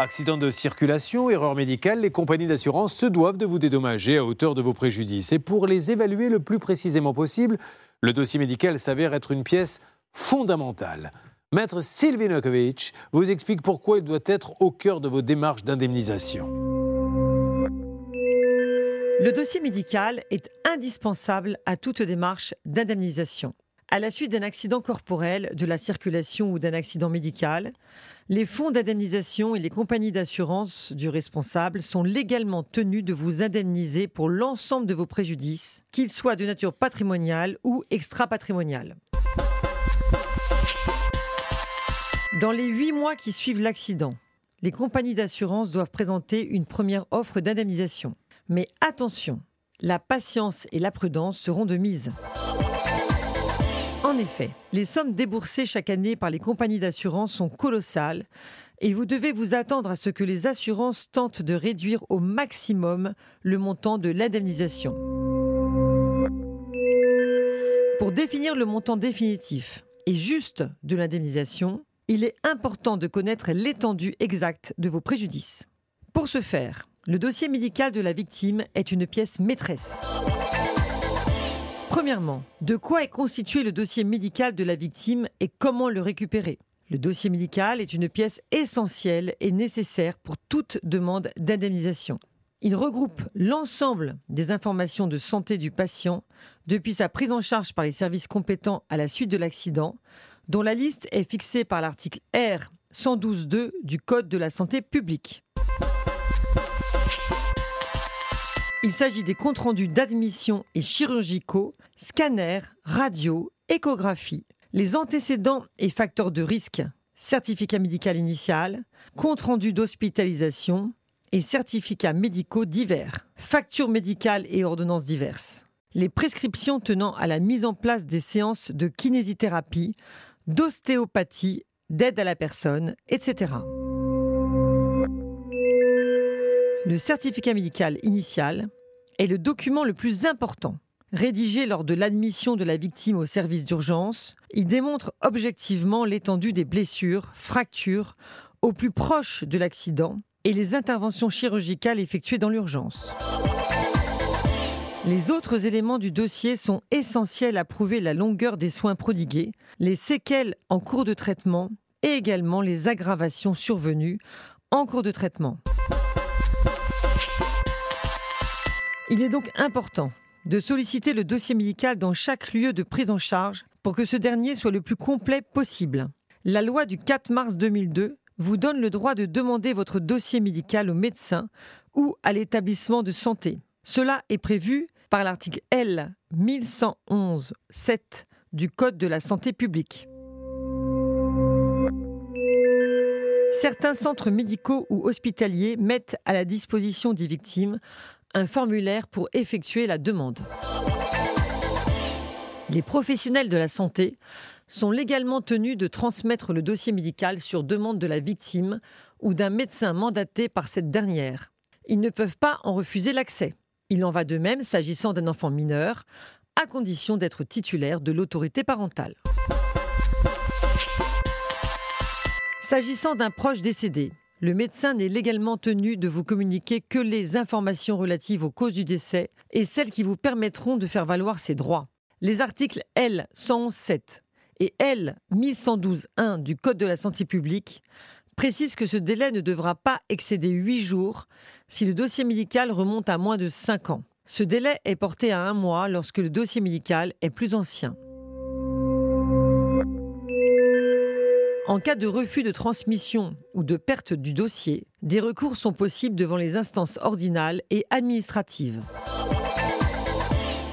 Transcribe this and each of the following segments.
Accident de circulation, erreur médicale, les compagnies d'assurance se doivent de vous dédommager à hauteur de vos préjudices. Et pour les évaluer le plus précisément possible, le dossier médical s'avère être une pièce fondamentale. Maître Sylvie Nokovic vous explique pourquoi il doit être au cœur de vos démarches d'indemnisation. Le dossier médical est indispensable à toute démarche d'indemnisation. À la suite d'un accident corporel, de la circulation ou d'un accident médical, les fonds d'indemnisation et les compagnies d'assurance du responsable sont légalement tenus de vous indemniser pour l'ensemble de vos préjudices, qu'ils soient de nature patrimoniale ou extra-patrimoniale. Dans les huit mois qui suivent l'accident, les compagnies d'assurance doivent présenter une première offre d'indemnisation. Mais attention, la patience et la prudence seront de mise. En effet, les sommes déboursées chaque année par les compagnies d'assurance sont colossales et vous devez vous attendre à ce que les assurances tentent de réduire au maximum le montant de l'indemnisation. Pour définir le montant définitif et juste de l'indemnisation, il est important de connaître l'étendue exacte de vos préjudices. Pour ce faire, le dossier médical de la victime est une pièce maîtresse. Premièrement, de quoi est constitué le dossier médical de la victime et comment le récupérer? Le dossier médical est une pièce essentielle et nécessaire pour toute demande d'indemnisation. Il regroupe l'ensemble des informations de santé du patient depuis sa prise en charge par les services compétents à la suite de l'accident, dont la liste est fixée par l'article R 112.2 du Code de la santé publique. Il s'agit des comptes rendus d'admission et chirurgicaux, scanners, radio, échographie, les antécédents et facteurs de risque, certificat médical initial, compte rendu d'hospitalisation et certificats médicaux divers, factures médicales et ordonnances diverses. Les prescriptions tenant à la mise en place des séances de kinésithérapie, d'ostéopathie, d'aide à la personne, etc. Le certificat médical initial est le document le plus important. Rédigé lors de l'admission de la victime au service d'urgence, il démontre objectivement l'étendue des blessures, fractures, au plus proche de l'accident et les interventions chirurgicales effectuées dans l'urgence. Les autres éléments du dossier sont essentiels à prouver la longueur des soins prodigués, les séquelles en cours de traitement et également les aggravations survenues en cours de traitement. Il est donc important de solliciter le dossier médical dans chaque lieu de prise en charge pour que ce dernier soit le plus complet possible. La loi du 4 mars 2002 vous donne le droit de demander votre dossier médical au médecin ou à l'établissement de santé. Cela est prévu par l'article L 1111-7 du Code de la santé publique. Certains centres médicaux ou hospitaliers mettent à la disposition des victimes un formulaire pour effectuer la demande. Les professionnels de la santé sont légalement tenus de transmettre le dossier médical sur demande de la victime ou d'un médecin mandaté par cette dernière. Ils ne peuvent pas en refuser l'accès. Il en va de même s'agissant d'un enfant mineur, à condition d'être titulaire de l'autorité parentale. S'agissant d'un proche décédé, le médecin n'est légalement tenu de vous communiquer que les informations relatives aux causes du décès et celles qui vous permettront de faire valoir ses droits. Les articles L 111.7 et L 1112.1 du Code de la santé publique précisent que ce délai ne devra pas excéder 8 jours si le dossier médical remonte à moins de 5 ans. Ce délai est porté à un mois lorsque le dossier médical est plus ancien. En cas de refus de transmission ou de perte du dossier, des recours sont possibles devant les instances ordinales et administratives.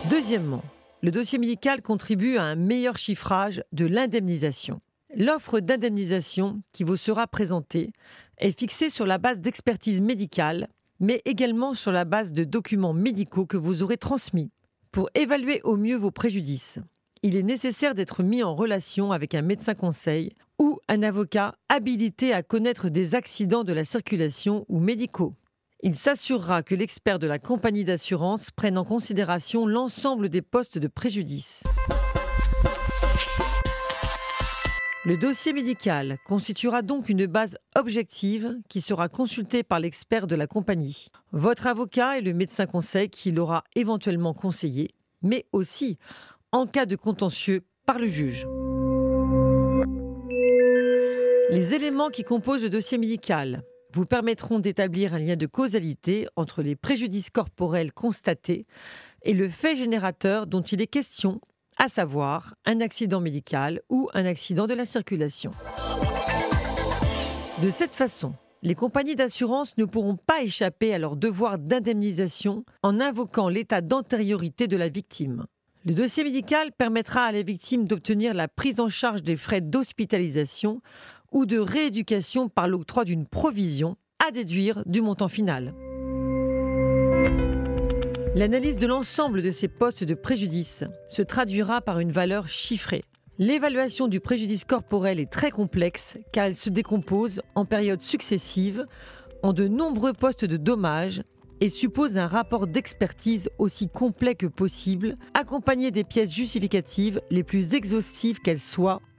Deuxièmement, le dossier médical contribue à un meilleur chiffrage de l'indemnisation. L'offre d'indemnisation qui vous sera présentée est fixée sur la base d'expertise médicale, mais également sur la base de documents médicaux que vous aurez transmis. Pour évaluer au mieux vos préjudices, il est nécessaire d'être mis en relation avec un médecin conseil ou un avocat habilité à connaître des accidents de la circulation ou médicaux. Il s'assurera que l'expert de la compagnie d'assurance prenne en considération l'ensemble des postes de préjudice. Le dossier médical constituera donc une base objective qui sera consultée par l'expert de la compagnie. Votre avocat et le médecin conseil qui l'aura éventuellement conseillé, mais aussi, en cas de contentieux, par le juge. Les éléments qui composent le dossier médical vous permettront d'établir un lien de causalité entre les préjudices corporels constatés et le fait générateur dont il est question, à savoir un accident médical ou un accident de la circulation. De cette façon, les compagnies d'assurance ne pourront pas échapper à leur devoir d'indemnisation en invoquant l'état d'antériorité de la victime. Le dossier médical permettra à la victime d'obtenir la prise en charge des frais d'hospitalisation ou de rééducation par l'octroi d'une provision à déduire du montant final. L'analyse de l'ensemble de ces postes de préjudice se traduira par une valeur chiffrée. L'évaluation du préjudice corporel est très complexe car elle se décompose en périodes successives en de nombreux postes de dommages et suppose un rapport d'expertise aussi complet que possible, accompagné des pièces justificatives les plus exhaustives qu'elles soient